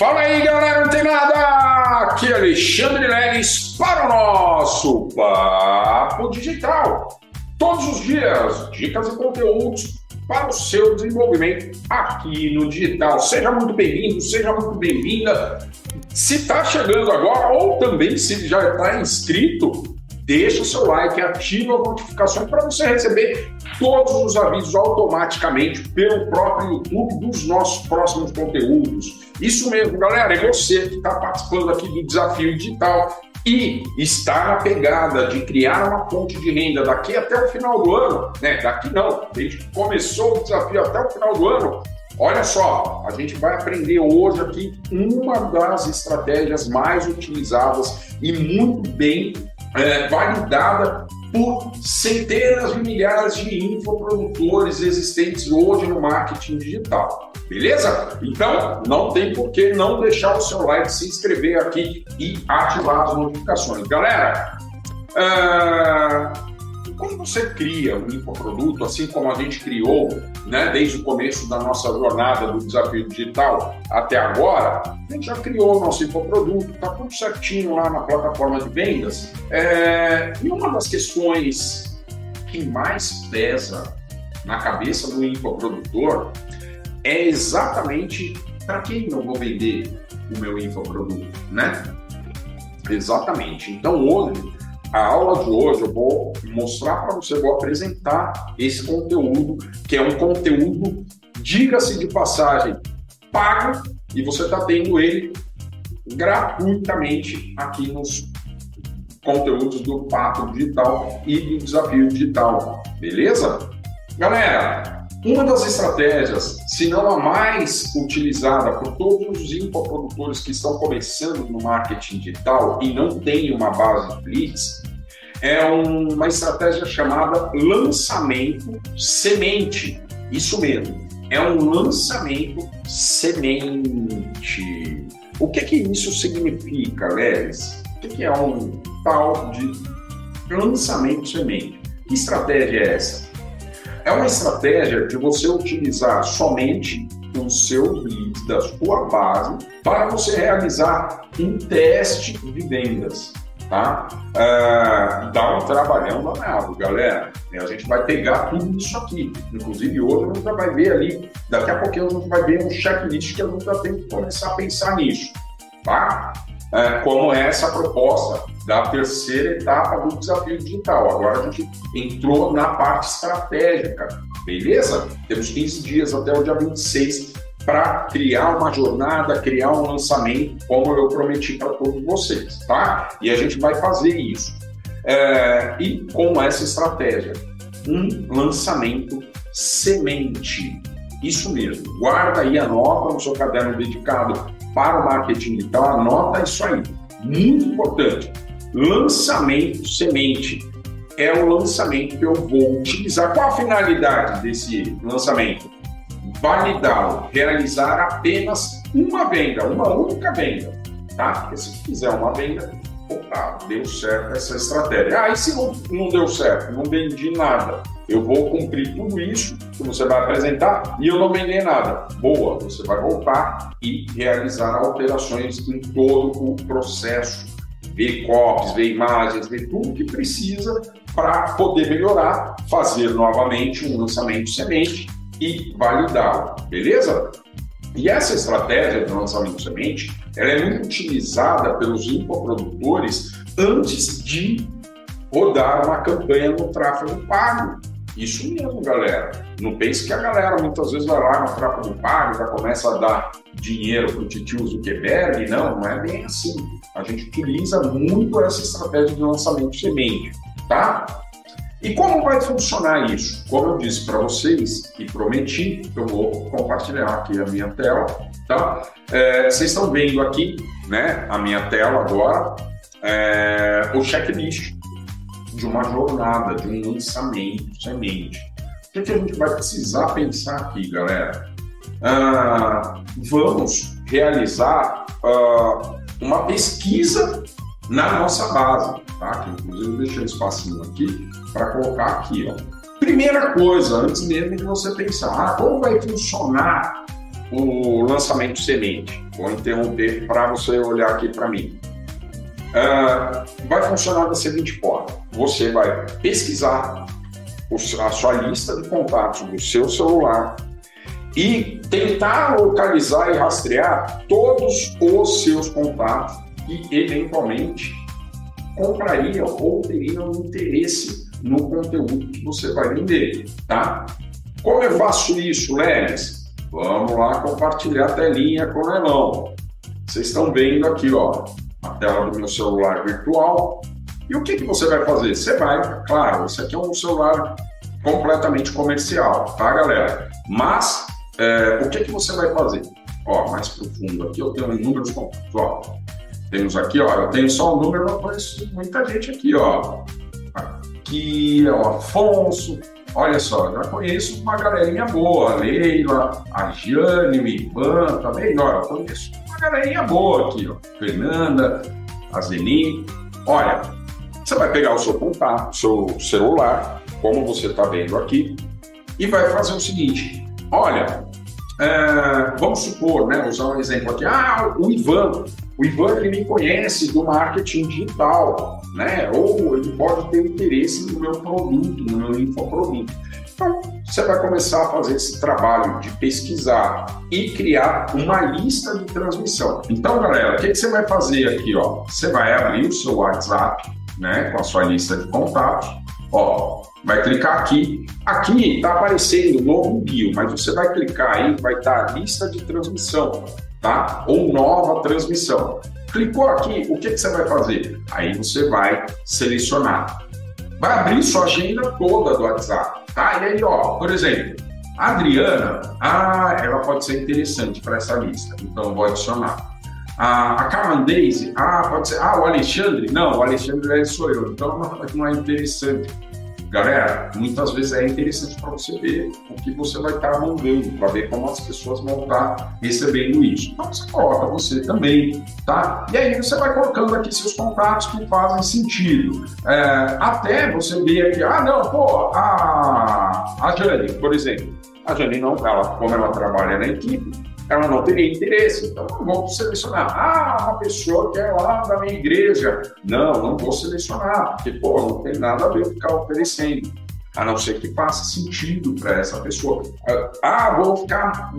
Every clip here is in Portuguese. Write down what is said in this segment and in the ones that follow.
Fala aí, galera, não tem nada! Aqui é Alexandre Leles para o nosso Papo Digital. Todos os dias, dicas e conteúdos para o seu desenvolvimento aqui no digital. Seja muito bem-vindo, seja muito bem-vinda. Se está chegando agora ou também se já está inscrito, deixa o seu like, ativa a notificação para você receber todos os avisos automaticamente pelo próprio YouTube dos nossos próximos conteúdos. Isso mesmo, galera, é você que está participando aqui do desafio digital e está na pegada de criar uma fonte de renda daqui até o final do ano, né? Daqui não, desde que começou o desafio até o final do ano, Olha só, a gente vai aprender hoje aqui uma das estratégias mais utilizadas e muito bem é, validada por centenas de milhares de infoprodutores existentes hoje no marketing digital. Beleza? Então, não tem por que não deixar o seu like, se inscrever aqui e ativar as notificações. Galera, uh, quando você cria um infoproduto, assim como a gente criou, né, desde o começo da nossa jornada do desafio digital até agora, a gente já criou o nosso infoproduto, está tudo certinho lá na plataforma de vendas. É, e uma das questões que mais pesa na cabeça do infoprodutor é exatamente para quem eu vou vender o meu infoproduto, né? Exatamente. Então hoje a aula de hoje eu vou mostrar para você, vou apresentar esse conteúdo, que é um conteúdo, diga-se de passagem, pago, e você está tendo ele gratuitamente aqui nos conteúdos do Papo Digital e do Desafio Digital, beleza? Galera, uma das estratégias, se não a mais utilizada por todos os infoprodutores que estão começando no marketing digital e não têm uma base de leads, é uma estratégia chamada lançamento semente. Isso mesmo, é um lançamento semente. O que que isso significa, Leves? O que é um tal de lançamento semente? Que estratégia é essa? É uma estratégia de você utilizar somente os seus leads da sua base para você realizar um teste de vendas. Tá? Uh, dá um trabalhão danado, galera. A gente vai pegar tudo isso aqui. Inclusive, hoje a gente vai ver ali, daqui a pouquinho a gente vai ver um checklist que a gente já tem que começar a pensar nisso. Tá? Uh, como é essa proposta da terceira etapa do desafio digital. Agora a gente entrou na parte estratégica, beleza? Temos 15 dias até o dia 26 para criar uma jornada, criar um lançamento, como eu prometi para todos vocês, tá? E a gente vai fazer isso. É, e com essa estratégia, um lançamento semente. Isso mesmo. Guarda aí, anota no seu caderno dedicado para o marketing digital, anota isso aí. Muito importante lançamento semente. É o lançamento que eu vou utilizar. Qual a finalidade desse lançamento? Validá-lo, realizar apenas uma venda, uma única venda. Tá? Porque se fizer uma venda, opa, deu certo essa estratégia. Ah, e se não, não deu certo? Não vendi nada. Eu vou cumprir tudo isso que você vai apresentar e eu não vender nada. Boa, você vai voltar e realizar alterações em todo o processo ver copies, ver imagens, ver tudo que precisa para poder melhorar, fazer novamente um lançamento semente e validá-lo, beleza? E essa estratégia de lançamento semente, ela é muito utilizada pelos infoprodutores antes de rodar uma campanha no tráfego pago. Isso mesmo, galera. Não pense que a galera muitas vezes vai lá no tráfego pago, já começa a dar dinheiro para o titio Zuckerberg. Não, não é bem assim. A gente utiliza muito essa estratégia de lançamento semente, tá? E como vai funcionar isso? Como eu disse para vocês e prometi, eu vou compartilhar aqui a minha tela, tá? É, vocês estão vendo aqui, né, a minha tela agora, é, o checklist de uma jornada, de um lançamento semente. O que, que a gente vai precisar pensar aqui, galera? Ah, vamos realizar ah, uma pesquisa na nossa base, tá? Que inclusive eu deixei um espacinho aqui para colocar aqui, ó. Primeira coisa, antes mesmo de você pensar, ah, como vai funcionar o lançamento semente. Vou interromper para você olhar aqui para mim. Uh, vai funcionar da seguinte forma: você vai pesquisar a sua lista de contatos do seu celular e tentar localizar e rastrear todos os seus contatos que eventualmente comprariam ou teriam interesse no conteúdo que você vai vender, tá? Como eu faço isso, Lenes? Vamos lá compartilhar a telinha com o Elão. Vocês estão vendo aqui, ó, tela do meu celular virtual. E o que, que você vai fazer? Você vai, claro, esse aqui é um celular completamente comercial, tá, galera? Mas é, o que, que você vai fazer? Ó, mais profundo aqui eu tenho números completos, ó. Temos aqui, ó, eu tenho só um número, mas conheço muita gente aqui, ó. Aqui, ó, Afonso, Olha só, já conheço uma galerinha boa, a Leila, a Jane, o Ivan também, olha, eu conheço galerinha boa aqui, ó. Fernanda, a Zeni. Olha, você vai pegar o seu contato, seu celular, como você está vendo aqui, e vai fazer o seguinte: olha, é, vamos supor, né, usar um exemplo aqui, ah, o Ivan, o Ivan ele me conhece do marketing digital, né? Ou ele pode ter interesse no meu produto, no meu infoproduto. Então, você vai começar a fazer esse trabalho de pesquisar e criar uma lista de transmissão. Então, galera, o que, você vai fazer aqui? Ó? Você vai abrir o seu WhatsApp, né, com a sua lista de contatos. Ó, vai clicar aqui. Aqui está aparecendo novo bio, mas você vai clicar aí, vai estar tá lista de transmissão tá? Ou nova transmissão. Clicou aqui, o que, que você vai fazer? Aí você vai selecionar. Vai abrir sua agenda toda do WhatsApp, tá? E aí, ó, por exemplo, a Adriana, ah, ela pode ser interessante para essa lista, então vou adicionar. A, a ah, pode ser. Ah, o Alexandre? Não, o Alexandre sou eu, então não é interessante. Galera, muitas vezes é interessante para você ver o que você vai estar tá mandando, para ver como as pessoas vão estar tá recebendo isso. Então você coloca você também, tá? E aí você vai colocando aqui seus contatos que fazem sentido. É, até você ver aqui, ah, não, pô, a, a Jane, por exemplo. A Jane não, ela, como ela trabalha na equipe, ela não teria interesse. Então, não vou selecionar. Ah, uma pessoa que é lá da minha igreja. Não, não vou selecionar, porque, pô, não tem nada a ver ficar oferecendo. A não ser que faça sentido para essa pessoa. Ah, vou ficar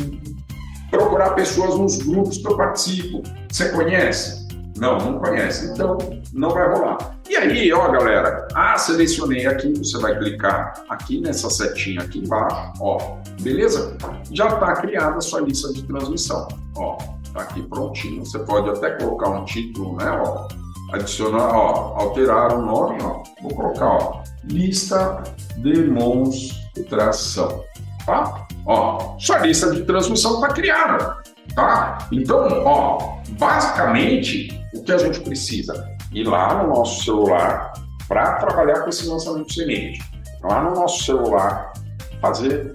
procurar pessoas nos grupos que eu participo. Você conhece? Não, não conhece. Então, não vai rolar. Aí, ó, galera, ah, selecionei aqui, você vai clicar aqui nessa setinha aqui embaixo, ó, beleza? Já está criada a sua lista de transmissão, ó, tá aqui prontinho. Você pode até colocar um título, né, ó, adicionar, ó, alterar o nome, ó, vou colocar, ó, lista demonstração, tá? Ó, sua lista de transmissão está criada, tá? Então, ó, basicamente, o que a gente precisa? Ir lá no nosso celular para trabalhar com esse lançamento semente. Lá no nosso celular, fazer,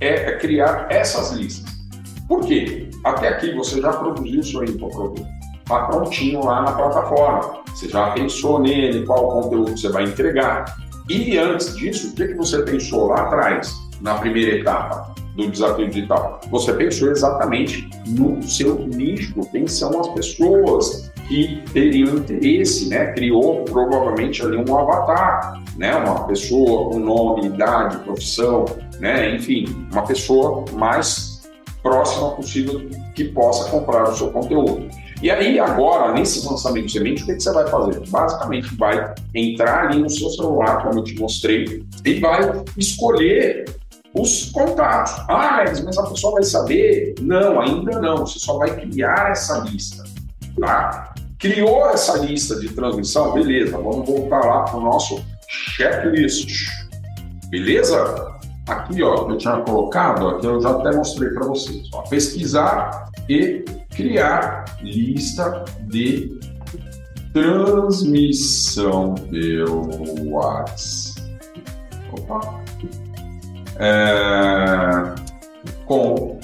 é, é criar essas listas. Por quê? Até aqui você já produziu o seu infoproduto. Está prontinho lá na plataforma. Você já pensou nele, qual conteúdo você vai entregar. E antes disso, o que, que você pensou lá atrás, na primeira etapa? do desafio digital. Você pensou exatamente no seu nicho, quem são as pessoas que teriam interesse, né? Criou provavelmente ali um avatar, né? Uma pessoa com nome, idade, profissão, né? Enfim, uma pessoa mais próxima possível que possa comprar o seu conteúdo. E aí, agora, nesse lançamento de semente, o que, que, você vai fazer? Basicamente, vai entrar ali no seu celular, como eu te mostrei, e vai escolher os contatos. Ah, mas a pessoa vai saber? Não, ainda não. Você só vai criar essa lista. Tá? Criou essa lista de transmissão? Beleza, vamos voltar lá para o nosso checklist. Beleza? Aqui, ó, eu tinha colocado, aqui eu já até mostrei para vocês. Ó, pesquisar e criar lista de transmissão pelo WhatsApp. Opa, é, com,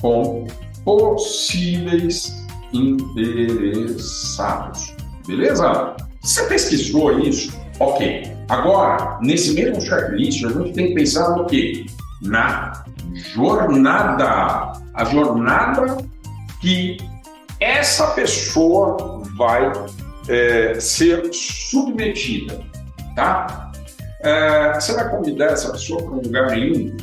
com possíveis interessados. Beleza? Você pesquisou isso? Ok. Agora, nesse mesmo checklist, a gente tem que pensar no quê? Na jornada. A jornada que essa pessoa vai é, ser submetida, tá? É, você vai convidar essa pessoa para um lugar nenhum?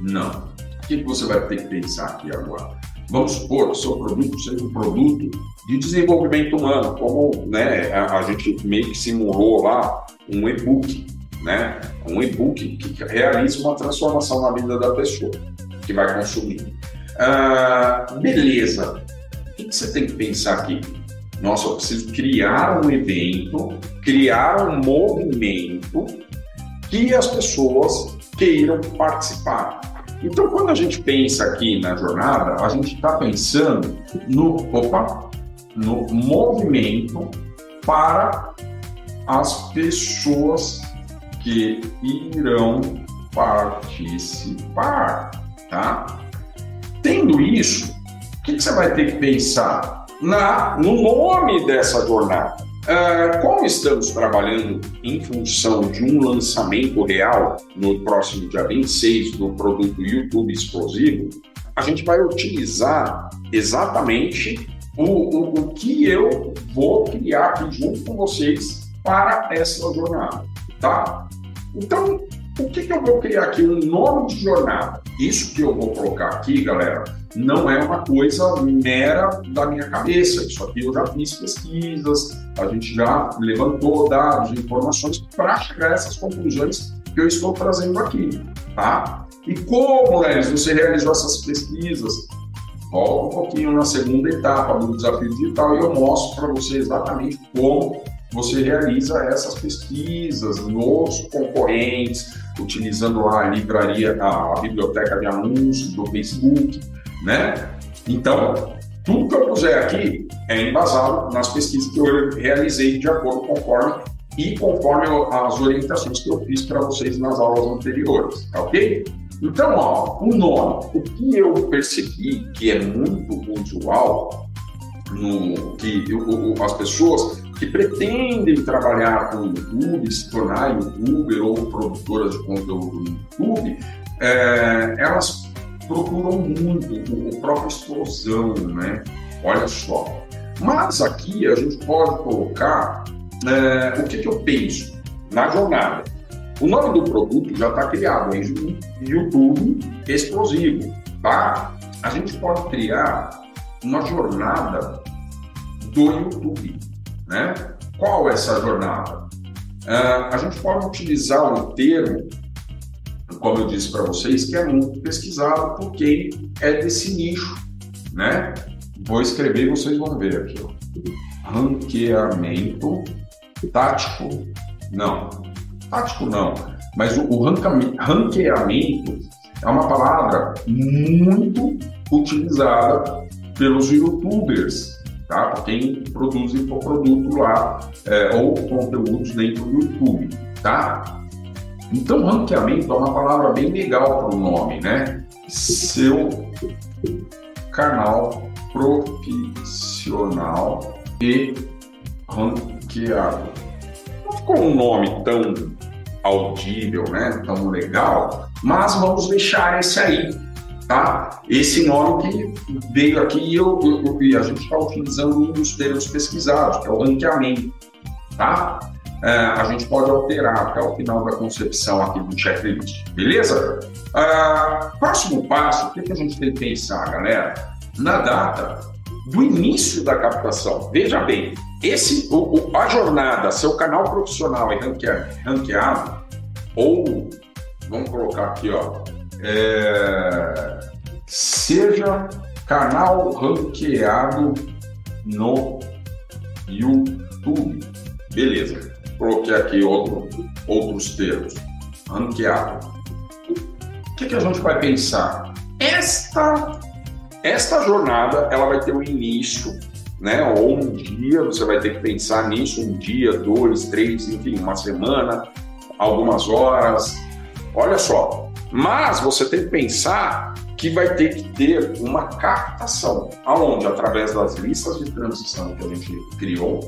Não. O que você vai ter que pensar aqui agora? Vamos supor que seu produto seja um produto de desenvolvimento humano, como né, a, a gente meio que simulou lá um e-book, né? Um e-book que realiza uma transformação na vida da pessoa que vai consumir. Ah, beleza. O que você tem que pensar aqui? Nossa, eu preciso criar um evento, criar um movimento que as pessoas queiram participar. Então, quando a gente pensa aqui na jornada, a gente está pensando no, opa, no movimento para as pessoas que irão participar, tá? Tendo isso, o que, que você vai ter que pensar na, no nome dessa jornada? Uh, como estamos trabalhando em função de um lançamento real no próximo dia 26 do produto YouTube Explosivo, a gente vai utilizar exatamente o, o, o que eu vou criar aqui junto com vocês para essa jornada, tá? Então, o que, que eu vou criar aqui? Um nome de jornada. Isso que eu vou colocar aqui, galera, não é uma coisa mera da minha cabeça. Isso aqui eu já fiz pesquisas, a gente já levantou dados, informações para chegar a essas conclusões que eu estou trazendo aqui, tá? E como, né, você realizou essas pesquisas? Volta um pouquinho na segunda etapa do desafio digital e eu mostro para você exatamente como você realiza essas pesquisas nos concorrentes, utilizando a livraria, a, biblioteca de anúncios do Facebook, né? Então, tudo que eu puser aqui é embasado nas pesquisas que eu realizei de acordo conforme e conforme as orientações que eu fiz para vocês nas aulas anteriores, tá ok? Então, ó, o nome, o que eu percebi que é muito usual, no, que o, o, as pessoas que pretendem trabalhar com o YouTube, se tornar youtuber ou produtoras de conteúdo no YouTube, é, elas procuram muito o, próprio explosão, né? Olha só. Mas aqui a gente pode colocar é, o que, que eu penso na jornada. O nome do produto já está criado, é YouTube Explosivo, tá? A gente pode criar uma jornada do YouTube né? Qual é essa jornada? Uh, a gente pode utilizar um termo, como eu disse para vocês, que é muito pesquisado por quem é desse nicho, né? Vou escrever e vocês vão ver aqui. Ó. Ranqueamento tático, não. Tático não, mas o, o ranqueamento é uma palavra muito utilizada pelos youtubers tá? Por quem produz infoproduto lá é, ou conteúdos dentro do YouTube, tá? Então, ranqueamento é uma palavra bem legal para o nome, né? Seu canal profissional e ranqueado. Não ficou um nome tão audível, né? Tão legal, mas vamos deixar esse aí tá? Esse nome que veio aqui e, eu, eu, eu, a gente está utilizando um dos termos pesquisados, que é o ranqueamento, tá? É, a gente pode alterar até o final da concepção aqui do checklist, beleza? Uh, próximo passo, o que, que a gente tem que pensar, galera? Na data do início da captação. Veja bem, esse, o, o, a jornada, seu canal profissional é ranqueado, ou, vamos colocar aqui, ó, é, seja canal ranqueado no YouTube. Beleza. Coloquei aqui outro, outros termos. Ranqueado. O que, que a gente vai pensar? Esta, esta jornada ela vai ter um início, né? Ou um dia, você vai ter que pensar nisso, um dia, dois, três, enfim, uma semana, algumas horas. Olha só, mas você tem que pensar que vai ter que ter uma captação, aonde? Através das listas de transição que a gente criou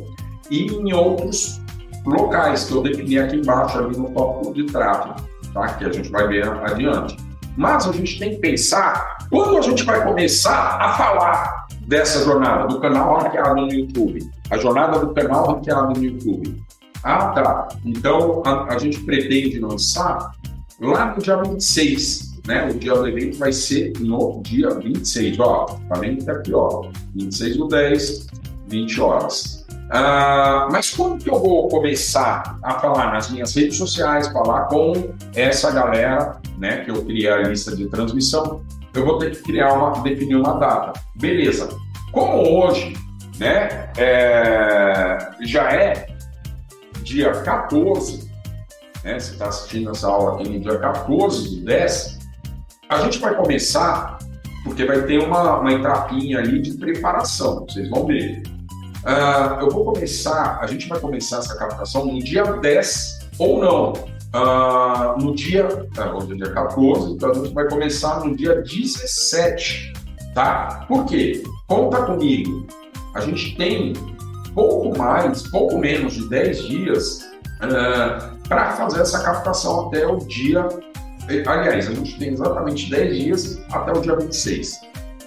e em outros locais que eu defini aqui embaixo, ali no tópico de tráfego, tá? que a gente vai ver adiante. Mas a gente tem que pensar quando a gente vai começar a falar dessa jornada, do canal ranqueado no YouTube. A jornada do canal ranqueado no YouTube. Ah, tá. Então a, a gente pretende lançar lá no dia 26. Né? O dia do evento vai ser no dia 26. Ó, tá vendo que aqui, ó. 26 do 10, 20 horas. Ah, mas como que eu vou começar a falar nas minhas redes sociais, falar com essa galera, né, que eu criei a lista de transmissão? Eu vou ter que criar uma, definir uma data. Beleza. Como hoje, né, é, já é dia 14, né, você está assistindo essa aula aqui no dia 14 do 10, a gente vai começar, porque vai ter uma, uma etapinha ali de preparação, vocês vão ver. Uh, eu vou começar, a gente vai começar essa captação no dia 10 ou não. Uh, no dia, hoje é dia 14, então a gente vai começar no dia 17, tá? Por quê? Conta comigo. A gente tem pouco mais, pouco menos de 10 dias uh, para fazer essa captação até o dia. Aliás, a gente tem exatamente 10 dias até o dia 26,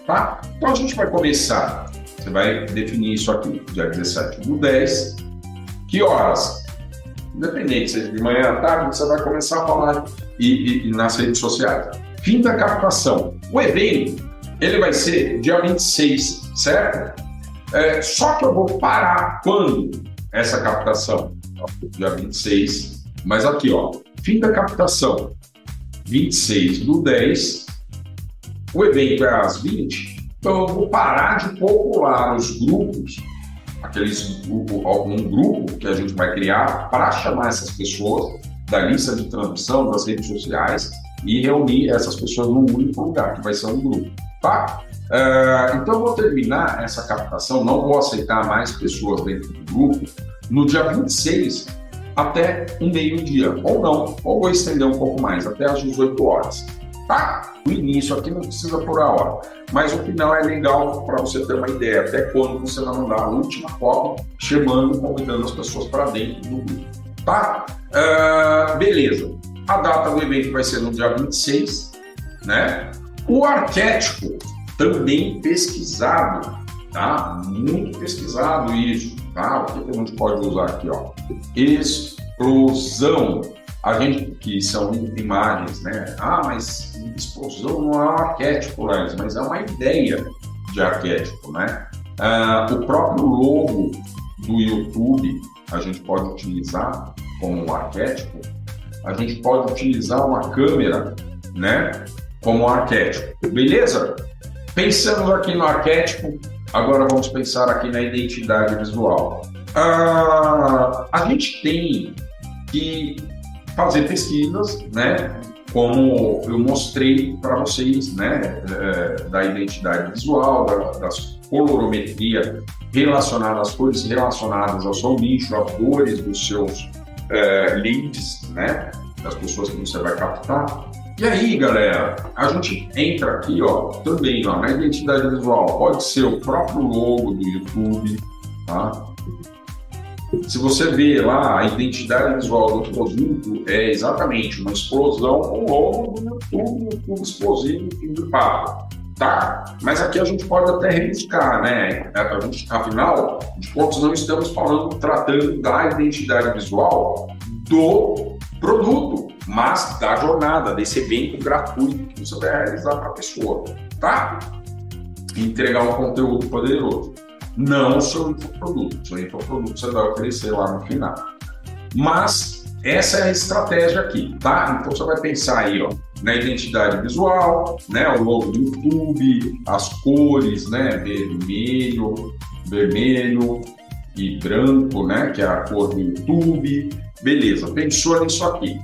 tá? Então a gente vai começar você vai definir isso aqui, dia 17 do 10. Que horas? Independente, seja de manhã à tarde, você vai começar a falar e, e, e nas redes sociais. Fim da captação. O evento, ele vai ser dia 26, certo? É, só que eu vou parar quando essa captação? Dia 26. Mas aqui, ó, fim da captação, 26 do 10. O evento é às 20 então, eu vou parar de popular os grupos, aqueles grupo, algum grupo que a gente vai criar para chamar essas pessoas da lista de transmissão das redes sociais e reunir essas pessoas num único lugar, que vai ser um grupo, tá? Uh, então, vou terminar essa captação, não vou aceitar mais pessoas dentro do grupo, no dia 26 até um meio-dia, ou não, ou vou estender um pouco mais, até às 18 horas. Tá? O início aqui não precisa por a hora, mas o final é legal para você ter uma ideia até quando você vai mandar a última foto, chamando, convidando as pessoas para dentro do grupo. Tá? Uh, beleza. A data do evento vai ser no dia 26, né? O arquétipo também pesquisado, tá? Muito pesquisado isso, tá? O que a gente pode usar aqui, ó? Explosão a gente que são imagens, né? Ah, mas explosão não é um arquétipo, mas é uma ideia de arquétipo, né? Ah, o próprio logo do YouTube a gente pode utilizar como um arquétipo. A gente pode utilizar uma câmera, né? Como um arquétipo. Beleza? Pensamos aqui no arquétipo, agora vamos pensar aqui na identidade visual. Ah, a gente tem que fazer pesquisas, né? Como eu mostrei para vocês, né? É, da identidade visual, da, das colorometria relacionada às cores relacionadas ao seu nicho, às cores dos seus é, leads, né? Das pessoas que você vai captar. E aí, galera, a gente entra aqui, ó, também, ó, na identidade visual. Pode ser o próprio logo do YouTube, tá? Se você vê lá a identidade visual do produto, é exatamente uma explosão com o logo do YouTube, YouTube explosivo, fim do papo. Tá? Mas aqui a gente pode até reivindicar, né? A gente, afinal de contas, não estamos falando, tratando da identidade visual do produto, mas da jornada, desse evento gratuito que você vai realizar para a pessoa, tá? E entregar um conteúdo poderoso não o seu infoproduto. O seu infoproduto você vai oferecer lá no final. Mas essa é a estratégia aqui, tá? Então você vai pensar aí, ó, na identidade visual, né, o logo do YouTube, as cores, né, vermelho, vermelho e branco, né, que é a cor do YouTube. Beleza, pensou nisso aqui.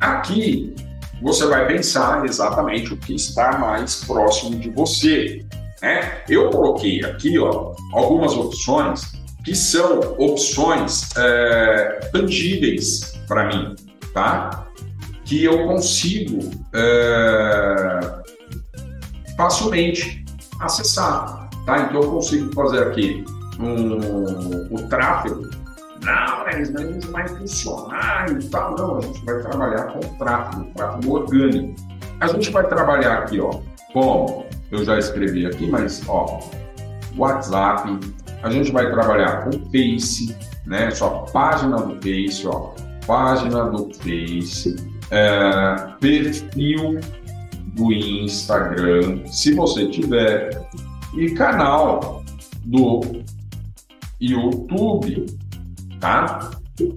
Aqui você vai pensar exatamente o que está mais próximo de você. Né? Eu coloquei aqui ó, algumas opções que são opções é, tangíveis para mim, tá? Que eu consigo é, facilmente acessar, tá? Então eu consigo fazer aqui um, o tráfego. Não, mas não vai funcionar e tal. Não, a gente vai trabalhar com tráfego, tráfego orgânico, a gente vai trabalhar aqui, ó, como eu já escrevi aqui, mas ó, WhatsApp, a gente vai trabalhar com Face, né? Sua página do Face, ó, página do Face, é, perfil do Instagram, se você tiver, e canal do YouTube, tá?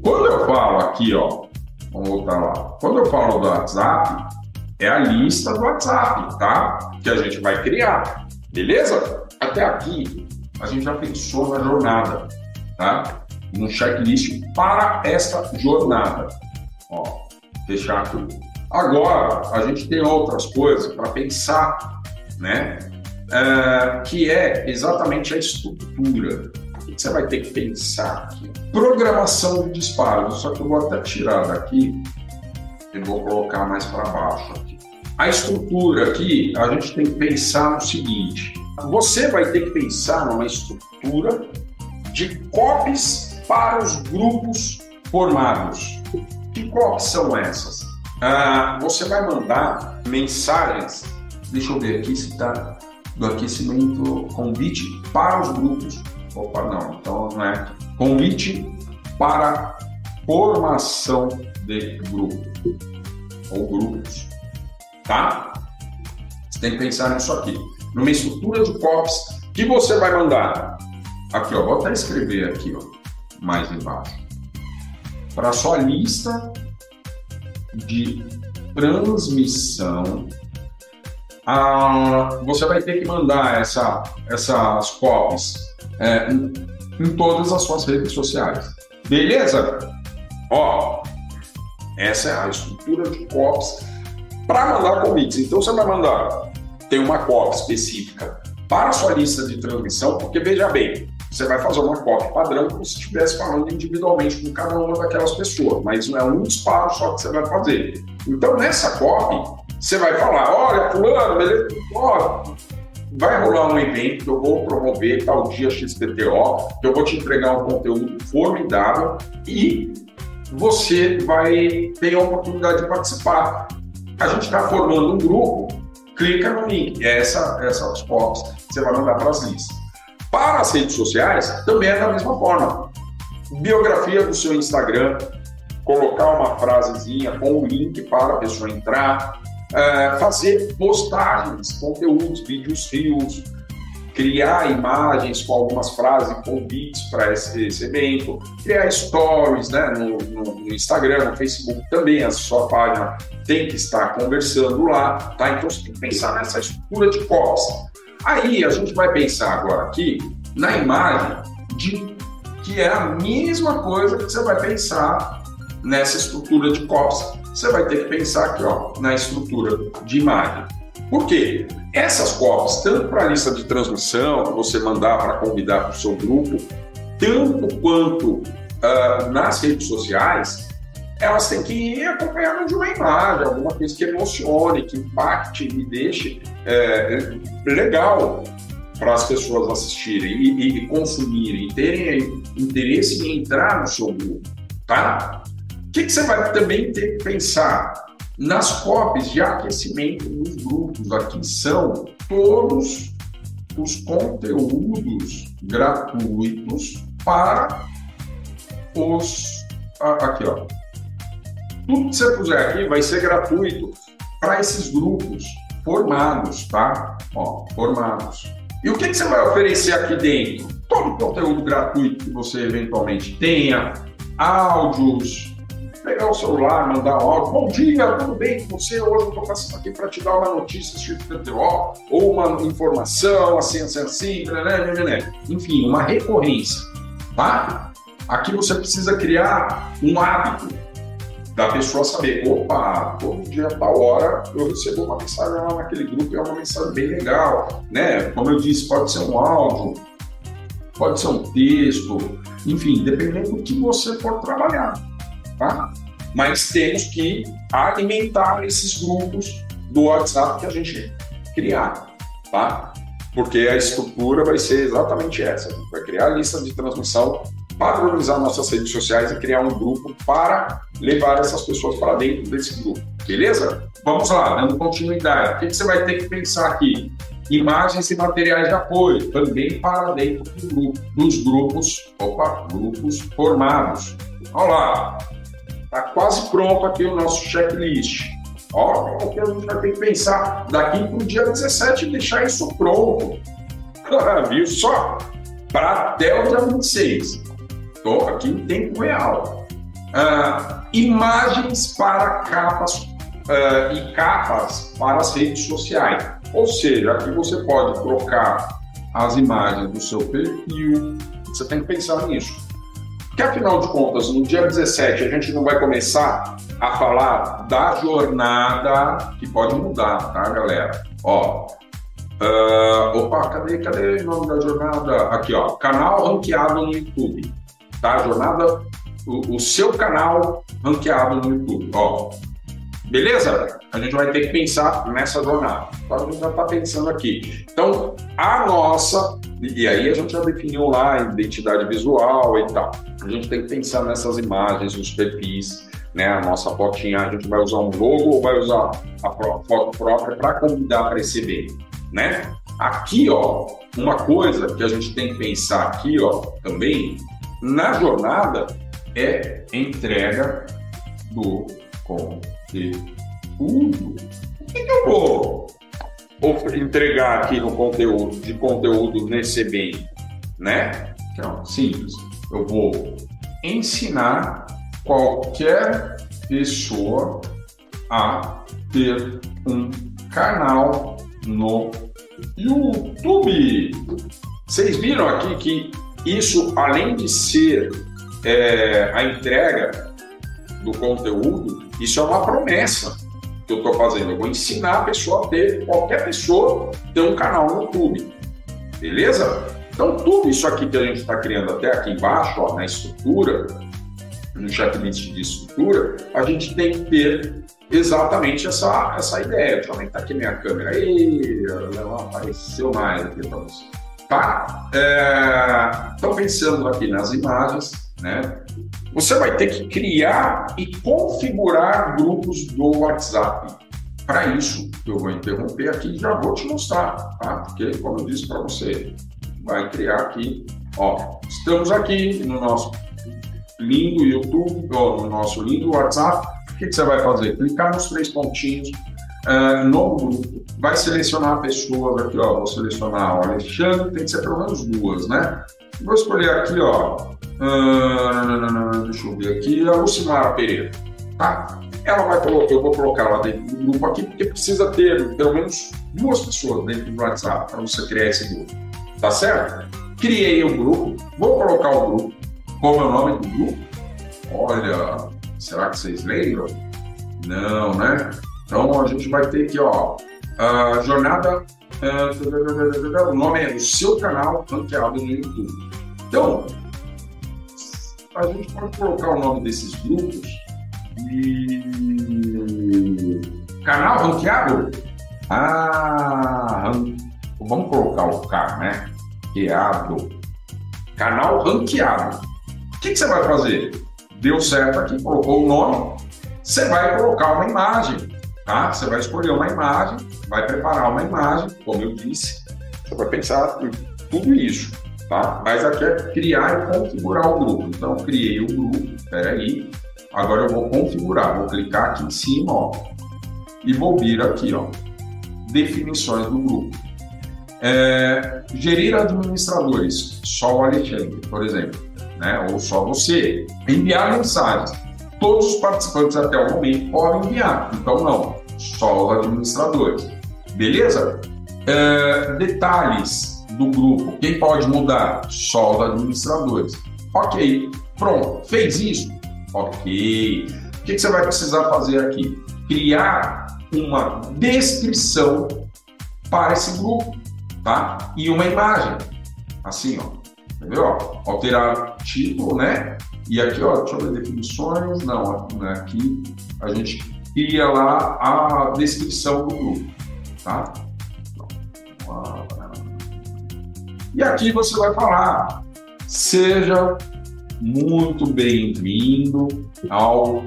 Quando eu falo aqui, ó, vamos voltar lá. Quando eu falo do WhatsApp, é a lista do WhatsApp, tá? Que a gente vai criar, beleza? Até aqui, a gente já pensou na jornada, tá? No checklist para esta jornada. Ó, fechar tudo. Agora, a gente tem outras coisas para pensar, né? É, que é exatamente a estrutura. O que você vai ter que pensar aqui? Programação de disparos. Só que eu vou até tirar daqui e vou colocar mais para baixo. A estrutura aqui, a gente tem que pensar no seguinte: você vai ter que pensar numa estrutura de copies para os grupos formados. Que copies são essas? Ah, você vai mandar mensagens. Deixa eu ver aqui se está do aquecimento convite para os grupos. Opa, não, então não é. Convite para formação de grupo ou grupos, tá? Você tem que pensar nisso aqui, numa estrutura de COPS que você vai mandar. Aqui, ó, vou até escrever aqui, ó, mais embaixo. Para sua lista de transmissão, você vai ter que mandar essa, essas copies é, em, em todas as suas redes sociais. Beleza? Ó, essa é a estrutura de copies para mandar convites. Então você vai mandar, tem uma copy específica para a sua lista de transmissão, porque veja bem, você vai fazer uma copy padrão como se estivesse falando individualmente com cada uma daquelas pessoas, mas não é um disparo só que você vai fazer. Então nessa copy, você vai falar, olha, fulano, beleza? Ó, vai rolar um evento que eu vou promover tal dia XPTO, que eu vou te entregar um conteúdo formidável e você vai ter a oportunidade de participar. A gente está formando um grupo, clica no link, é essa, essas fotos você vai mandar para as listas. Para as redes sociais, também é da mesma forma. Biografia do seu Instagram, colocar uma frasezinha com o link para a pessoa entrar, é, fazer postagens, conteúdos, vídeos, rios, criar imagens com algumas frases, convites para esse, esse, evento, criar stories né, no, no, no, Instagram, no Facebook também, a sua página tem que estar conversando lá, tá? Então você tem que pensar nessa estrutura de copies. Aí a gente vai pensar agora aqui na imagem de que é a mesma coisa que você vai pensar nessa estrutura de copies. Você vai ter que pensar aqui ó, na estrutura de imagem. Por quê? Essas copies, tanto para a lista de transmissão, que você mandar para convidar para o seu grupo, tanto quanto uh, nas redes sociais, elas têm que ir acompanhadas de uma imagem, alguma coisa que emocione, que impacte e deixe é, legal para as pessoas assistirem e, e, consumirem, terem interesse em entrar no seu grupo, tá? O que, que você vai também ter que pensar? Nas copies de aquecimento dos grupos aqui são todos os conteúdos gratuitos para os. Aqui, ó. Tudo que você puser aqui vai ser gratuito para esses grupos formados, tá? Ó, formados. E o que, que você vai oferecer aqui dentro? Todo o conteúdo gratuito que você eventualmente tenha, áudios, pegar o celular, mandar áudio, bom dia, tudo bem com você? Hoje eu estou passando aqui para te dar uma notícia XPTO, ou uma informação, assim, assim, assim, né, né, né, enfim, uma recorrência, tá? Aqui você precisa criar um hábito da pessoa saber, opa, todo dia, tal hora, eu recebo uma mensagem lá naquele grupo, é uma mensagem bem legal, né? Como eu disse, pode ser um áudio, pode ser um texto, enfim, dependendo do que você for trabalhar tá? Mas temos que alimentar esses grupos do WhatsApp que a gente criar, tá? Porque a estrutura vai ser exatamente essa. A gente vai criar a lista de transmissão, padronizar nossas redes sociais e criar um grupo para levar essas pessoas para dentro desse grupo. Beleza? Vamos lá, dando continuidade. O que, você vai ter que pensar aqui? Imagens e materiais de apoio, também para dentro do grupo, dos grupos, opa, grupos formados. Olha lá, está quase pronto aqui o nosso checklist. O que a gente vai ter que pensar daqui para o dia 17 e deixar isso pronto. Viu só? Para até o dia 26. Estou aqui em tempo real. Uh, imagens para capas uh, e capas para as redes sociais. Ou seja, aqui você pode trocar as imagens do seu perfil. Você tem que pensar nisso. Porque afinal de contas, no dia 17 a gente não vai começar a falar da jornada que pode mudar, tá, galera? Ó, uh, opa, cadê, cadê o nome da jornada? Aqui, ó, canal ranqueado no YouTube, tá? Jornada, o, o seu canal ranqueado no YouTube, ó. Beleza? A gente vai ter que pensar nessa jornada. Agora a gente já está pensando aqui. Então, a nossa, e aí a gente já definiu lá a identidade visual e tal. A gente tem que pensar nessas imagens, os perfis, né? A nossa fotinha, a gente vai usar um logo ou vai usar a foto própria para convidar para receber, né? Aqui, ó, uma coisa que a gente tem que pensar aqui, ó, também, na jornada, é entrega do conteúdo conteúdo, o que, que eu vou entregar aqui no conteúdo, de conteúdo nesse evento? Né? Então, simples. Eu vou ensinar qualquer pessoa a ter um canal no YouTube. Vocês viram aqui que isso, além de ser é, a entrega do conteúdo, isso é uma promessa que eu estou fazendo. Eu vou ensinar a pessoa a ter, qualquer pessoa, ter um canal no YouTube. Beleza? Então, tudo isso aqui que a gente está criando até aqui embaixo, ó, na estrutura, no checklist de estrutura, a gente tem que ter exatamente essa, essa ideia. Deixa eu aumentar aqui minha câmera. Aí, não apareceu mais aqui para você. Tá? É, então, pensando aqui nas imagens, né? Você vai ter que criar e configurar grupos do WhatsApp. Para isso, eu vou interromper aqui e já vou te mostrar, tá? Porque, como eu disse para você, vai criar aqui, ó, estamos aqui no nosso lindo YouTube, ó, no nosso lindo WhatsApp. O que, que você vai fazer? Clicar nos três pontinhos uh, no grupo, vai selecionar pessoas aqui, ó, vou selecionar o Alexandre, tem que ser pelo menos duas, né? Vou escolher aqui, ó, uh, deixa eu ver aqui, a Lucimara Pereira, tá? Ela vai colocar, eu vou colocar ela dentro do grupo aqui, porque precisa ter pelo menos duas pessoas dentro do WhatsApp para você criar esse grupo, tá certo? Criei o um grupo, vou colocar o grupo, qual é o nome do grupo? Olha, será que vocês lembram? Não, né? Então a gente vai ter aqui, ó, a jornada Uh, o nome é o seu canal ranqueado no YouTube. Então, a gente pode colocar o nome desses grupos e canal ranqueado? Ah, vamos colocar o K, né? Ranqueado. Canal ranqueado. O que, que você vai fazer? Deu certo aqui, colocou o nome, você vai colocar uma imagem tá? Você vai escolher uma imagem, vai preparar uma imagem, como eu disse, você vai pensar tudo isso, tá? Mas aqui é criar e configurar o grupo. Então, criei o grupo, aí, agora eu vou configurar, vou clicar aqui em cima, ó, e vou vir aqui, ó, definições do grupo. É, gerir administradores, só o Alexandre, por exemplo, né? ou só você. Enviar mensagens todos os participantes até o momento podem enviar. Então, não, só os administradores. Beleza? É, detalhes do grupo. Quem pode mudar? Só os administradores. Ok, pronto. Fez isso? Ok. O que, você vai precisar fazer aqui? Criar uma descrição para esse grupo, tá? E uma imagem. Assim, ó. Entendeu? Alterar título, né? E aqui, ó, deixa eu ver definições. Não, aqui a gente cria lá a descrição do grupo, tá? E aqui você vai falar, seja muito bem-vindo ao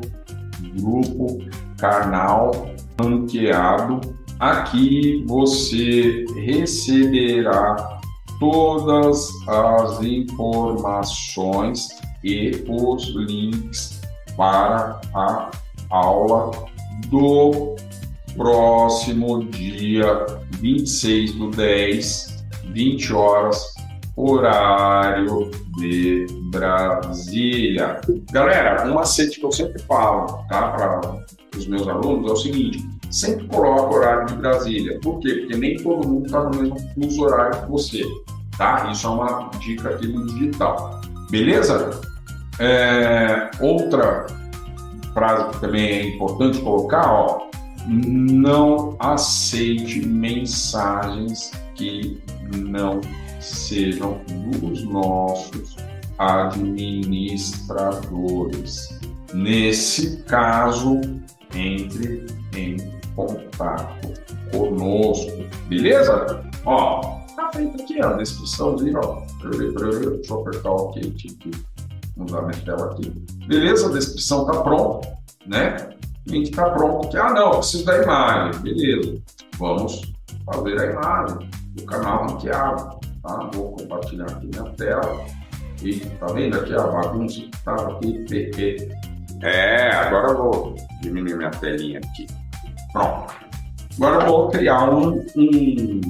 grupo canal ranqueado. Aqui você receberá todas as informações e os links para a aula do próximo dia 26 do 10, 20 horas, horário de Brasília. Galera, um macete que eu sempre falo tá, para os meus alunos é o seguinte: sempre coloca horário de Brasília. Por quê? Porque nem todo mundo está no mesmo fuso horário que você. Tá? Isso é uma dica aqui do digital. Beleza? É, outra frase que também é importante colocar, ó, não aceite mensagens que não sejam dos nossos administradores. Nesse caso, entre em contato conosco, beleza? Ó, tá feito aqui a descriçãozinha, ó. Deixa eu apertar o OK aqui, mudar minha tela aqui. Beleza? A descrição tá pronta, né? link está pronto. Ah, não, preciso da imagem. Beleza. Vamos fazer a imagem do canal ranqueado. Tá? Vou compartilhar aqui minha tela. E tá vendo aqui a bagunça que estava aqui? PP. É, agora eu vou diminuir minha telinha aqui. Pronto. Agora eu vou criar um, um,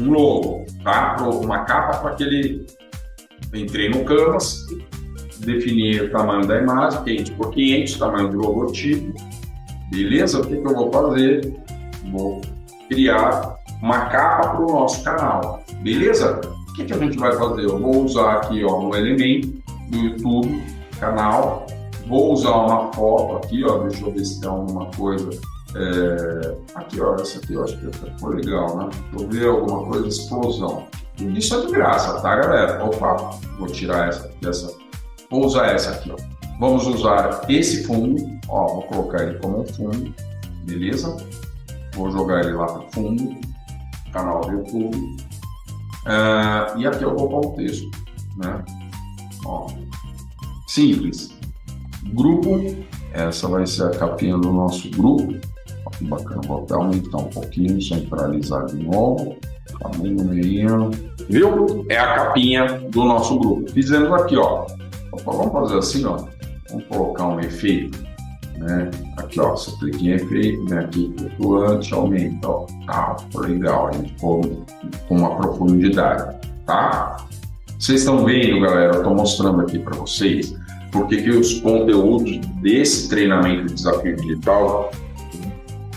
um logo, tá? Uma capa para aquele. Entrei no Canvas, definir o tamanho da imagem, 500 por 500, tamanho do logotipo, Beleza? O que, que eu vou fazer? Vou criar uma capa para o nosso canal. Beleza? O que, que a gente vai fazer? Eu vou usar aqui ó, um elemento do YouTube, canal. Vou usar uma foto aqui, ó, deixa eu ver se tem alguma coisa. É... Aqui, ó, essa aqui eu acho que ficou legal, né? Vou ver alguma coisa, explosão. Isso é de graça, tá, galera? Opa, vou tirar essa, essa. Vou usar essa aqui, ó. Vamos usar esse fundo, ó, vou colocar ele como um fundo, beleza? Vou jogar ele lá para fundo, canal do YouTube. Uh, e aqui eu vou para o texto, né? Ó, simples. Grupo, essa vai ser a capinha do nosso grupo. bacana, vou até aumentar um pouquinho, centralizar de novo. Tá bem no meio. Viu? É a capinha do nosso grupo. Fizemos aqui, ó. Vamos fazer assim, ó. Vamos colocar um efeito, né? Aqui, ó, você clica em efeito, né? Aqui, flutuante, aumenta, ó. Tá, legal, a gente com uma profundidade, tá? Vocês estão vendo, galera, eu estou mostrando aqui para vocês porque que os conteúdos desse treinamento de desafio digital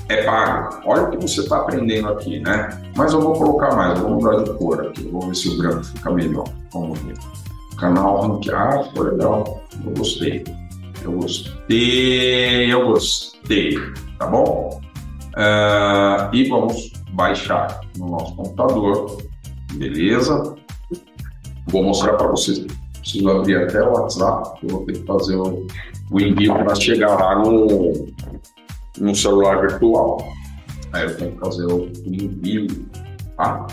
é pago. Olha o que você está aprendendo aqui, né? Mas eu vou colocar mais, vou mudar de cor aqui, vou ver se o branco fica melhor. Vamos ver. Canal ranqueado, ficou legal, eu gostei. Eu gostei, eu gostei, tá bom? Uh, e vamos baixar no nosso computador, beleza? Vou mostrar para vocês. Preciso abrir até o WhatsApp, eu vou ter que fazer o, o envio para chegar lá no, no celular virtual. Aí eu tenho que fazer o envio, tá?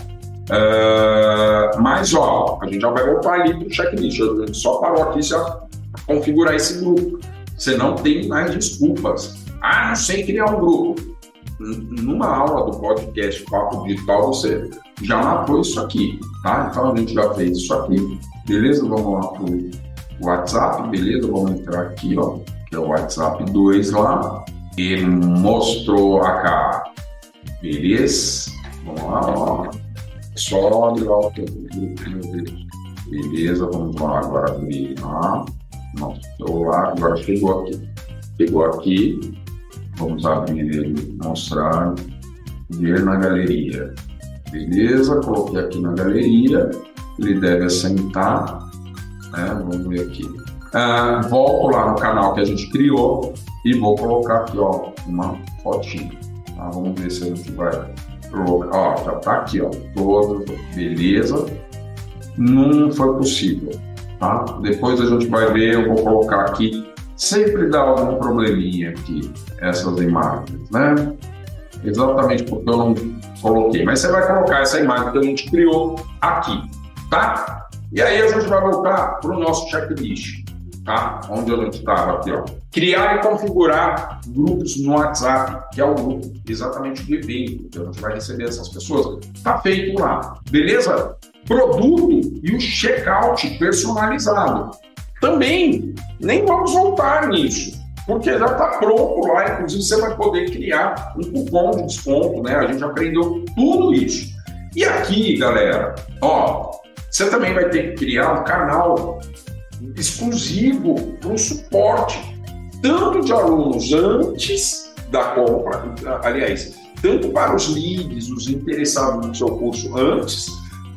Uh, mas, ó, a gente já vai voltar ali para o checklist. A gente só parou aqui já configurar esse grupo. Você não tem mais desculpas. Ah, não sei criar um grupo. Numa aula do podcast Papo Digital, você já matou isso aqui, tá? Então a gente já fez isso aqui. Beleza? Vamos lá para o WhatsApp, beleza? Vamos entrar aqui, ó, que é o WhatsApp 2 lá. E mostrou a cara. Beleza? Vamos lá, ó. Só ligar o tempo. Beleza, vamos lá agora abrir lá. Nosso celular agora chegou aqui. Chegou aqui, vamos abrir ele, mostrar, ver na galeria. Beleza, coloquei aqui na galeria, ele deve assentar, né? vamos ver aqui. Ah, volto lá no canal que a gente criou e vou colocar aqui ó, uma fotinha. Tá? Vamos ver se a gente vai colocar. Ó, já tá aqui, ó, todo, beleza. Não foi possível. Tá? Depois a gente vai ver, eu vou colocar aqui. Sempre dá algum probleminha aqui, essas imagens, né? Exatamente porque eu não coloquei. Mas você vai colocar essa imagem que a gente criou aqui, tá? E aí a gente vai voltar para o nosso checklist. tá? Onde eu estava aqui, ó. Criar e configurar grupos no WhatsApp, que é o grupo exatamente do evento, que a gente vai receber essas pessoas. Tá feito lá, beleza? Produto e o checkout personalizado. Também, nem vamos voltar nisso porque já está pronto lá, inclusive você vai poder criar um cupom de desconto, né? A gente aprendeu tudo isso. E aqui, galera, ó, você também vai ter que criar um canal exclusivo para o suporte, tanto de alunos antes da compra, aliás, tanto para os leads, os interessados no seu curso antes,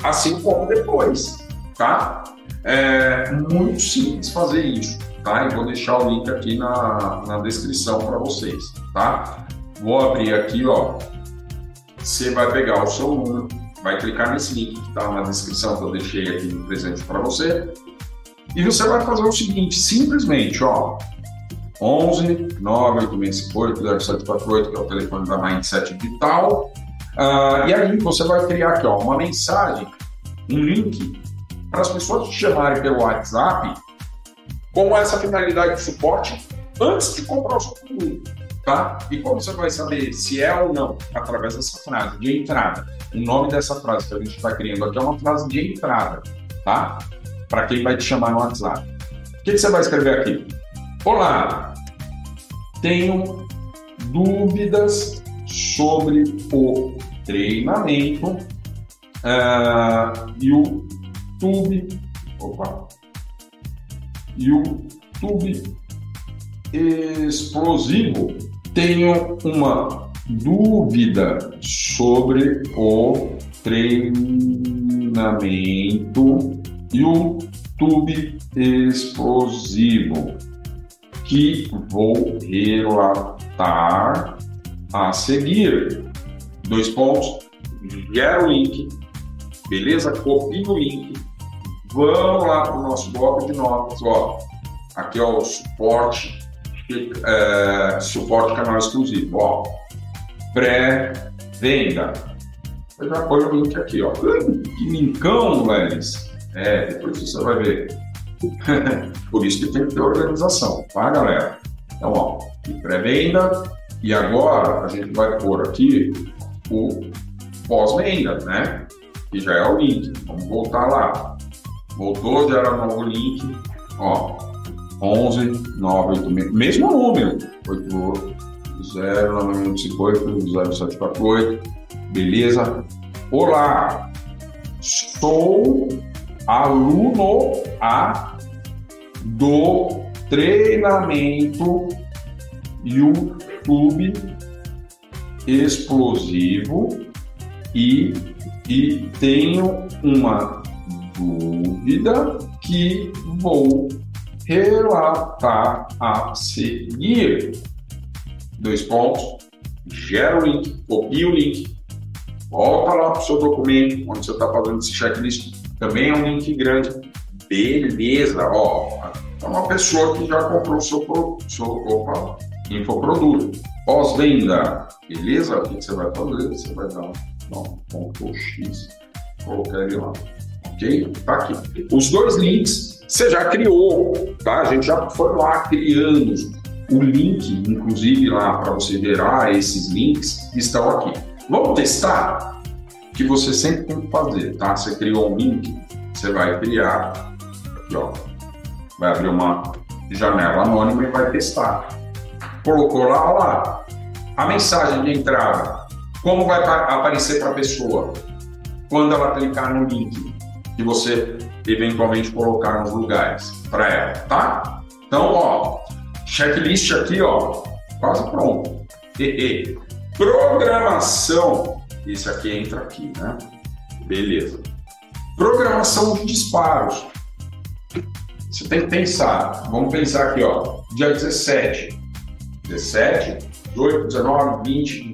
assim como depois, tá? É muito simples fazer isso, tá? E vou deixar o link aqui na, na descrição para vocês, tá? Vou abrir aqui, ó. Você vai pegar o seu número, vai clicar nesse link que está na descrição que eu deixei aqui no presente para você e você vai fazer o seguinte, simplesmente, ó, 11 98658 0748, que é o telefone da Mindset Vital. Uh, e aí você vai criar aqui ó, uma mensagem, um link para as pessoas te chamarem pelo WhatsApp com essa finalidade de suporte antes de comprar o seu produto. Tá? E como você vai saber se é ou não? Através dessa frase de entrada. O nome dessa frase que a gente está criando aqui é uma frase de entrada. Tá? para quem vai te chamar no WhatsApp. O que, que você vai escrever aqui? Olá, tenho dúvidas sobre o treinamento uh, YouTube, opa, YouTube explosivo. Tenho uma dúvida sobre o treinamento e um tube explosivo que vou relatar a seguir. Dois pontos, gera o link, beleza? Copia o link, vamos lá para o nosso bloco de notas, ó. Aqui é o suporte, é, suporte canal exclusivo, ó. Pré-venda. Eu já põe o link aqui, ó. Que linkão, velho. É, depois você vai ver. Por isso que tem que ter organização, tá, galera? Então, ó, pré-venda e agora a gente vai pôr aqui o pós-venda, né? Que já é o link. Vamos voltar lá. Voltou, gera novo link. Ó, 11 986, mesmo número. 80 0748. Beleza? Olá, sou aluno A do treinamento YouTube explosivo e, e tenho uma dúvida que vou relatar a seguir. Dois pontos, gera o link, copia o link, volta lá para o seu documento, onde você está fazendo esse checklist também é um link grande. Beleza, ó. É uma pessoa que já comprou o seu, seu opa, infoproduto. Pós-venda, beleza? O que você vai fazer? Você vai dar um ponto X, colocar ele lá. Ok? Tá aqui. Os dois links você já criou, tá? A gente já foi lá criando o link, inclusive lá para você ver, ah, esses links estão aqui. Vamos testar? que você sempre tem que fazer, tá? Você criou um link, você vai criar, aqui ó, vai abrir uma janela anônima e vai testar. Colocou lá, lá, a mensagem de entrada, como vai aparecer para a pessoa quando ela clicar no link que você eventualmente colocar nos lugares para ela, tá? Então, ó, checklist aqui, ó, quase pronto. E, e. Programação esse aqui entra aqui, né? Beleza. Programação de disparos. Você tem que pensar. Vamos pensar aqui, ó. Dia 17. 17, 18, 19, 20,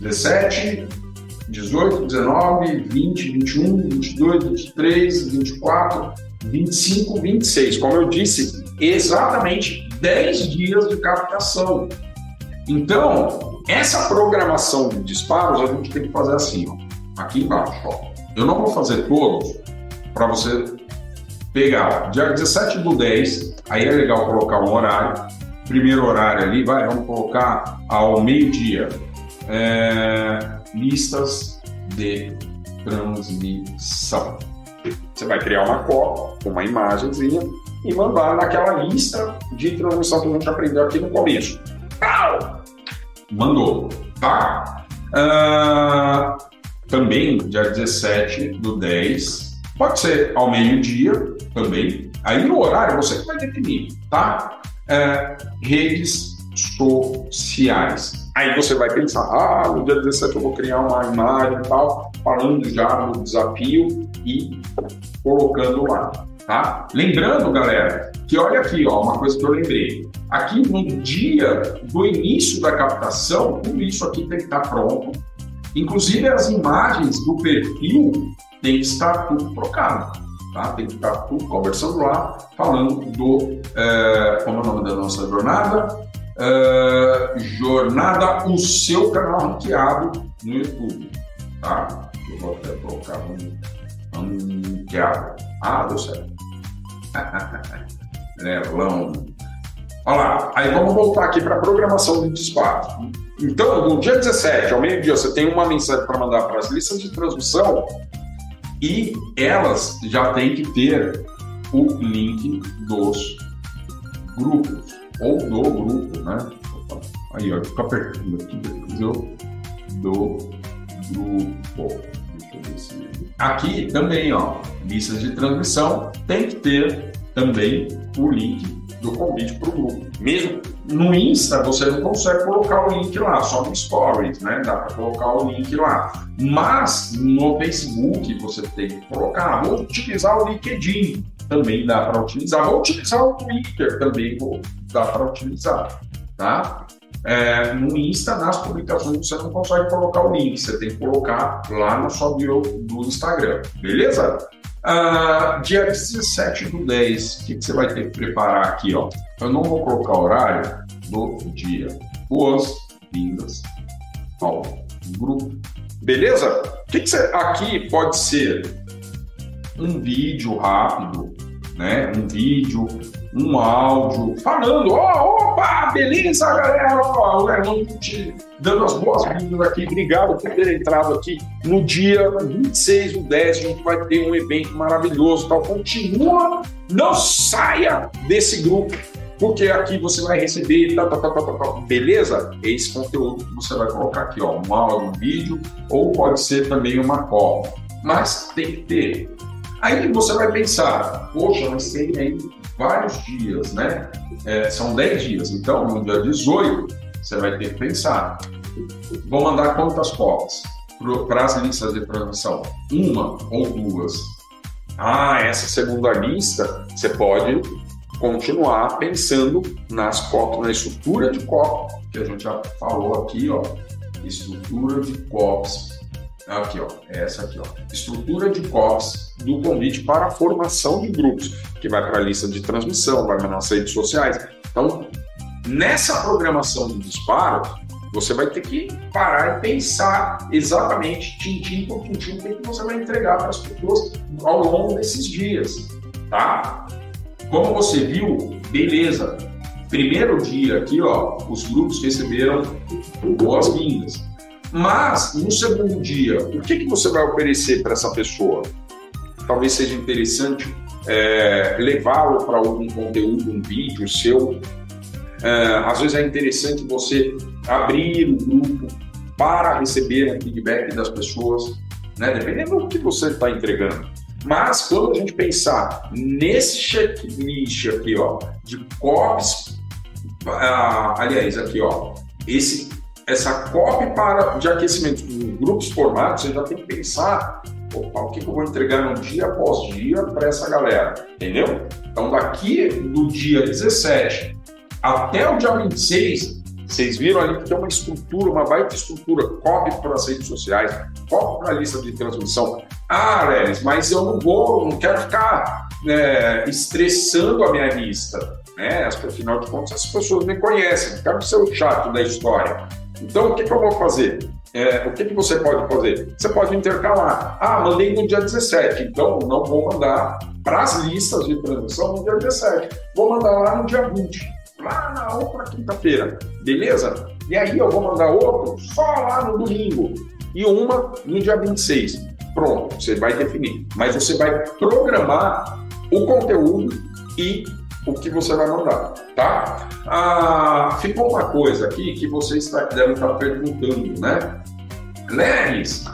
17, 18, 19, 20, 21, 22, 23, 24, 25, 26. Como eu disse, exatamente 10 dias de captação. Então, essa programação de disparos a gente tem que fazer assim, ó, aqui embaixo. Ó. Eu não vou fazer todos para você pegar dia 17 do 10, aí é legal colocar um horário. Primeiro horário ali, vai, vamos colocar ao meio-dia. É, listas de transmissão. Você vai criar uma com uma imagenzinha e mandar naquela lista de transmissão que a gente aprendeu aqui no começo. Pau! Mandou, tá? Uh, também, dia 17 do 10, pode ser ao meio-dia também. Aí no horário você que vai definir, tá? Uh, redes sociais. Aí você vai pensar, ah, no dia 17 eu vou criar uma imagem e tal, falando já do desafio e colocando lá, tá? Lembrando, galera, que olha aqui, ó, uma coisa que eu lembrei. Aqui no dia do início da captação, tudo isso aqui tem que estar pronto. Inclusive as imagens do perfil tem que estar tudo trocado. Tá? Tem que estar tudo conversando lá, falando do. É, como é o nome da nossa jornada? Uh, jornada o seu canal ranqueado no YouTube, tá? Eu vou até colocar um ranqueado. Ah, deu certo. Leilão. Olha lá, aí vamos voltar aqui para a programação de disparo. Então, no dia 17, ao meio-dia, você tem uma mensagem para mandar para as listas de transmissão e elas já têm que ter o link dos grupos ou do grupo, né? Aí, ó, fica apertando aqui do, do grupo. Aqui também, ó, listas de transmissão, tem que ter também o link do convite para o grupo. Mesmo no Insta, você não consegue colocar o link lá, só no Stories, né? Dá para colocar o link lá. Mas no Facebook, você tem que colocar. Vou utilizar o LinkedIn, também dá para utilizar. Vou utilizar o Twitter, também vou dá para utilizar, tá? É, no Insta, nas publicações, você não consegue colocar o link, você tem que colocar lá no sua bio do Instagram, beleza? Uh, dia 17 do 10, o que, que, você vai ter que preparar aqui? Ó? Eu não vou colocar horário do dia. Boas-vindas ao grupo. Beleza? O que, que você, aqui pode ser um vídeo rápido, né? Um vídeo um áudio falando, ó, oh, opa, beleza, galera, ó, o Hermano te dando as boas-vindas aqui, obrigado por ter entrado aqui no dia 26 do 10, a gente vai ter um evento maravilhoso, tal, continua, não saia desse grupo, porque aqui você vai receber, tá, tá, tá, tá, tá, beleza? Esse conteúdo que você vai colocar aqui, ó, um áudio, um vídeo, ou pode ser também uma cola, mas tem que ter. Aí você vai pensar, poxa, mas tem aí vários dias, né? É, são 10 dias. Então, no dia 18, você vai ter que pensar: vou mandar quantas cópias para as listas de transmissão? Uma ou duas? Ah, essa segunda lista, você pode continuar pensando nas cópias, na estrutura de cópia, que a gente já falou aqui, ó. Estrutura de cópias Aqui, ó, é essa aqui, ó. Estrutura de COPS do convite para a formação de grupos, que vai para a lista de transmissão, vai para nas redes sociais. Então, nessa programação de disparo, você vai ter que parar e pensar exatamente, tintim por tintim, o que você vai entregar para as pessoas ao longo desses dias, tá? Como você viu, beleza. Primeiro dia aqui, ó, os grupos receberam boas-vindas. Mas, no segundo dia, o que, que você vai oferecer para essa pessoa? Talvez seja interessante é, levá-lo para algum conteúdo, um vídeo seu. É, às vezes é interessante você abrir o grupo para receber feedback das pessoas, né? dependendo do que você está entregando. Mas quando a gente pensar nesse checklist aqui, ó, de COPs, ah, aliás, aqui, ó, esse essa copy para de aquecimento em grupos formados, você já tem que pensar opa, o que, eu vou entregar no dia após dia para essa galera, entendeu? Então, daqui do dia 17 até o dia 26, vocês viram ali que tem uma estrutura, uma baita estrutura, copy para as redes sociais, copy para a lista de transmissão. Ah, Lelis, mas eu não vou, não quero ficar né, estressando a minha lista. Né? Afinal de contas, as pessoas me conhecem, não quero ser o chato da história. Então, o que, que eu vou fazer? É, o que, que você pode fazer? Você pode intercalar. Ah, mandei no dia 17, então não vou mandar para as listas de transmissão no dia 17. Vou mandar lá no dia 20, lá na outra quinta-feira, beleza? E aí eu vou mandar outro só lá no domingo e uma no dia 26. Pronto, você vai definir. Mas você vai programar o conteúdo e o que você vai mandar, tá? Ah, ficou uma coisa aqui que vocês devem estar perguntando, né? Leris,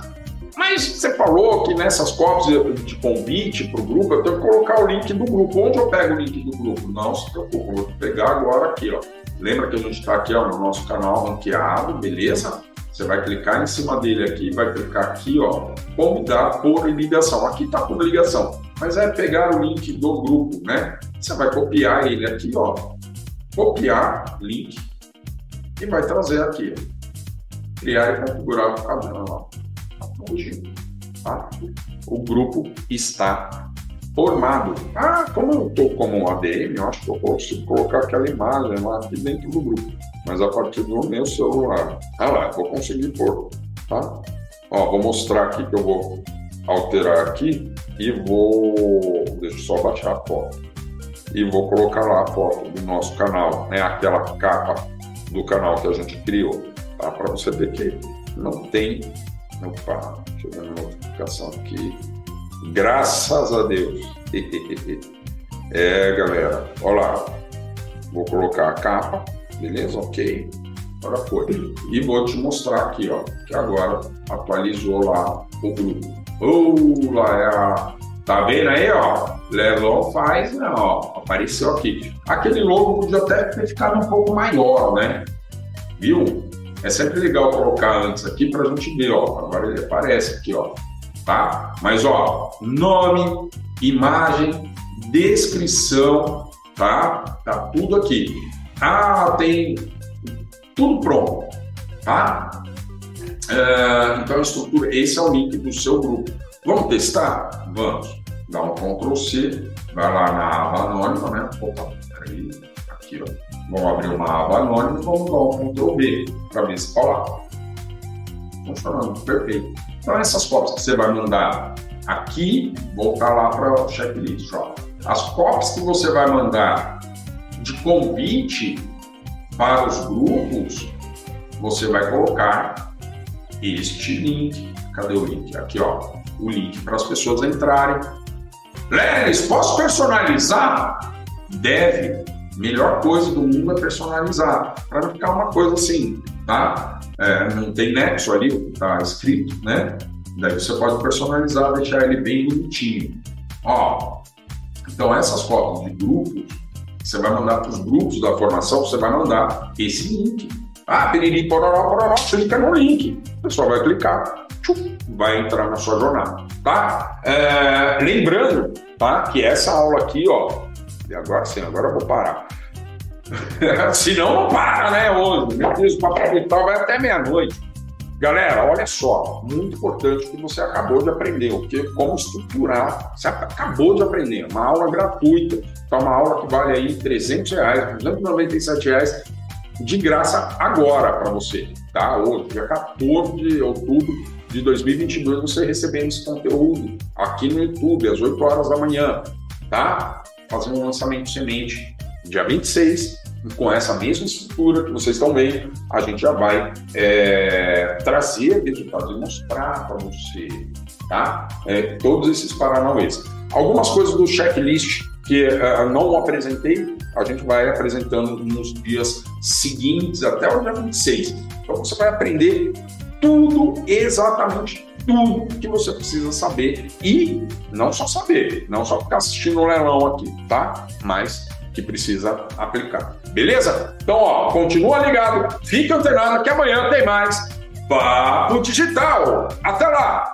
mas você falou que nessas cópias de convite para o grupo, eu tenho que colocar o link do grupo. Onde eu pego o link do grupo? Não se preocupe, vou pegar agora aqui, ó. Lembra que a gente está aqui ó, no nosso canal ranqueado, beleza? Você vai clicar em cima dele aqui, vai clicar aqui, ó, convidar por ligação. Aqui está por ligação, mas é pegar o link do grupo, né? Você vai copiar ele aqui, ó, copiar link e vai trazer aqui, ó. criar e configurar o canal, ó hoje. Tá? O grupo está formado. Ah, como eu estou como ADM, eu acho que eu posso colocar aquela imagem lá aqui dentro do grupo. Mas a partir do meu celular. Ah lá, vou conseguir pôr. Tá? Ó, vou mostrar aqui que eu vou alterar aqui e vou. Deixa eu só baixar a foto. E vou colocar lá a foto do nosso canal, né? Aquela capa do canal que a gente criou, tá? Para você ver que não tem Opa, deixa eu dar uma notificação aqui. Graças a Deus. é, galera, olha lá. Vou colocar a capa, beleza? Ok. Agora foi. E vou te mostrar aqui, ó, que agora atualizou lá o grupo. Oh, lá é. Tá vendo aí, ó? Levou faz, né, ó, apareceu aqui. Aquele logo podia até ter ficado um pouco maior, né? Viu? É sempre legal colocar antes aqui para a gente ver, ó. Agora ele aparece aqui, ó. Tá? Mas, ó, nome, imagem, descrição, tá? Tá tudo aqui. Ah, tem tudo pronto, tá? É, então, a estrutura, esse é o link do seu grupo. Vamos testar? Vamos. Dá um Ctrl C, vai lá na aba anônima, né? Opa, peraí, aqui, ó Vamos abrir uma aba anônima e vamos dar um Ctrl B para ver se cola. Funcionando, perfeito. Então, essas cópias que você vai mandar aqui, voltar lá para o checklist. Ó. As cópias que você vai mandar de convite para os grupos, você vai colocar este link. Cadê o link? Aqui, ó. O link para as pessoas entrarem. Leris, posso personalizar? Deve melhor coisa do mundo é personalizar, para não ficar uma coisa assim, tá? É, não tem nexo ali, o que está escrito, né? Daí você pode personalizar, deixar ele bem bonitinho. Ó, então essas fotos de grupos, você vai mandar para os grupos da formação, você vai mandar esse link. Ah, piriri, pororó, pororó, clica no link. O pessoal vai clicar, tchum, vai entrar na sua jornada, tá? É, lembrando, tá, que essa aula aqui, ó, e agora sim, agora eu vou parar. Senão não para, né, hoje. Meu Deus, o papo vital vai até meia-noite. Galera, olha só, muito importante que você acabou de aprender, o que como estruturar. Você acabou de aprender, uma aula gratuita, então uma aula que vale aí 300 reais, 297 reais, de graça agora para você, tá? Hoje, dia 14 de outubro de 2022, você recebendo esse conteúdo aqui no YouTube, às 8 horas da manhã, tá? Fazendo um lançamento semente dia 26, com essa mesma estrutura que vocês estão vendo, a gente já vai é, trazer resultados e mostrar para você, tá? É, todos esses paranauês. Algumas coisas do checklist que uh, não apresentei, a gente vai apresentando nos dias seguintes, até o dia 26. Então você vai aprender tudo, exatamente tudo que você precisa saber e não só saber, não só ficar assistindo o leilão aqui, tá? Mas que precisa aplicar. Beleza? Então, ó, continua ligado, fica antenado que amanhã tem mais Papo Digital. Até lá!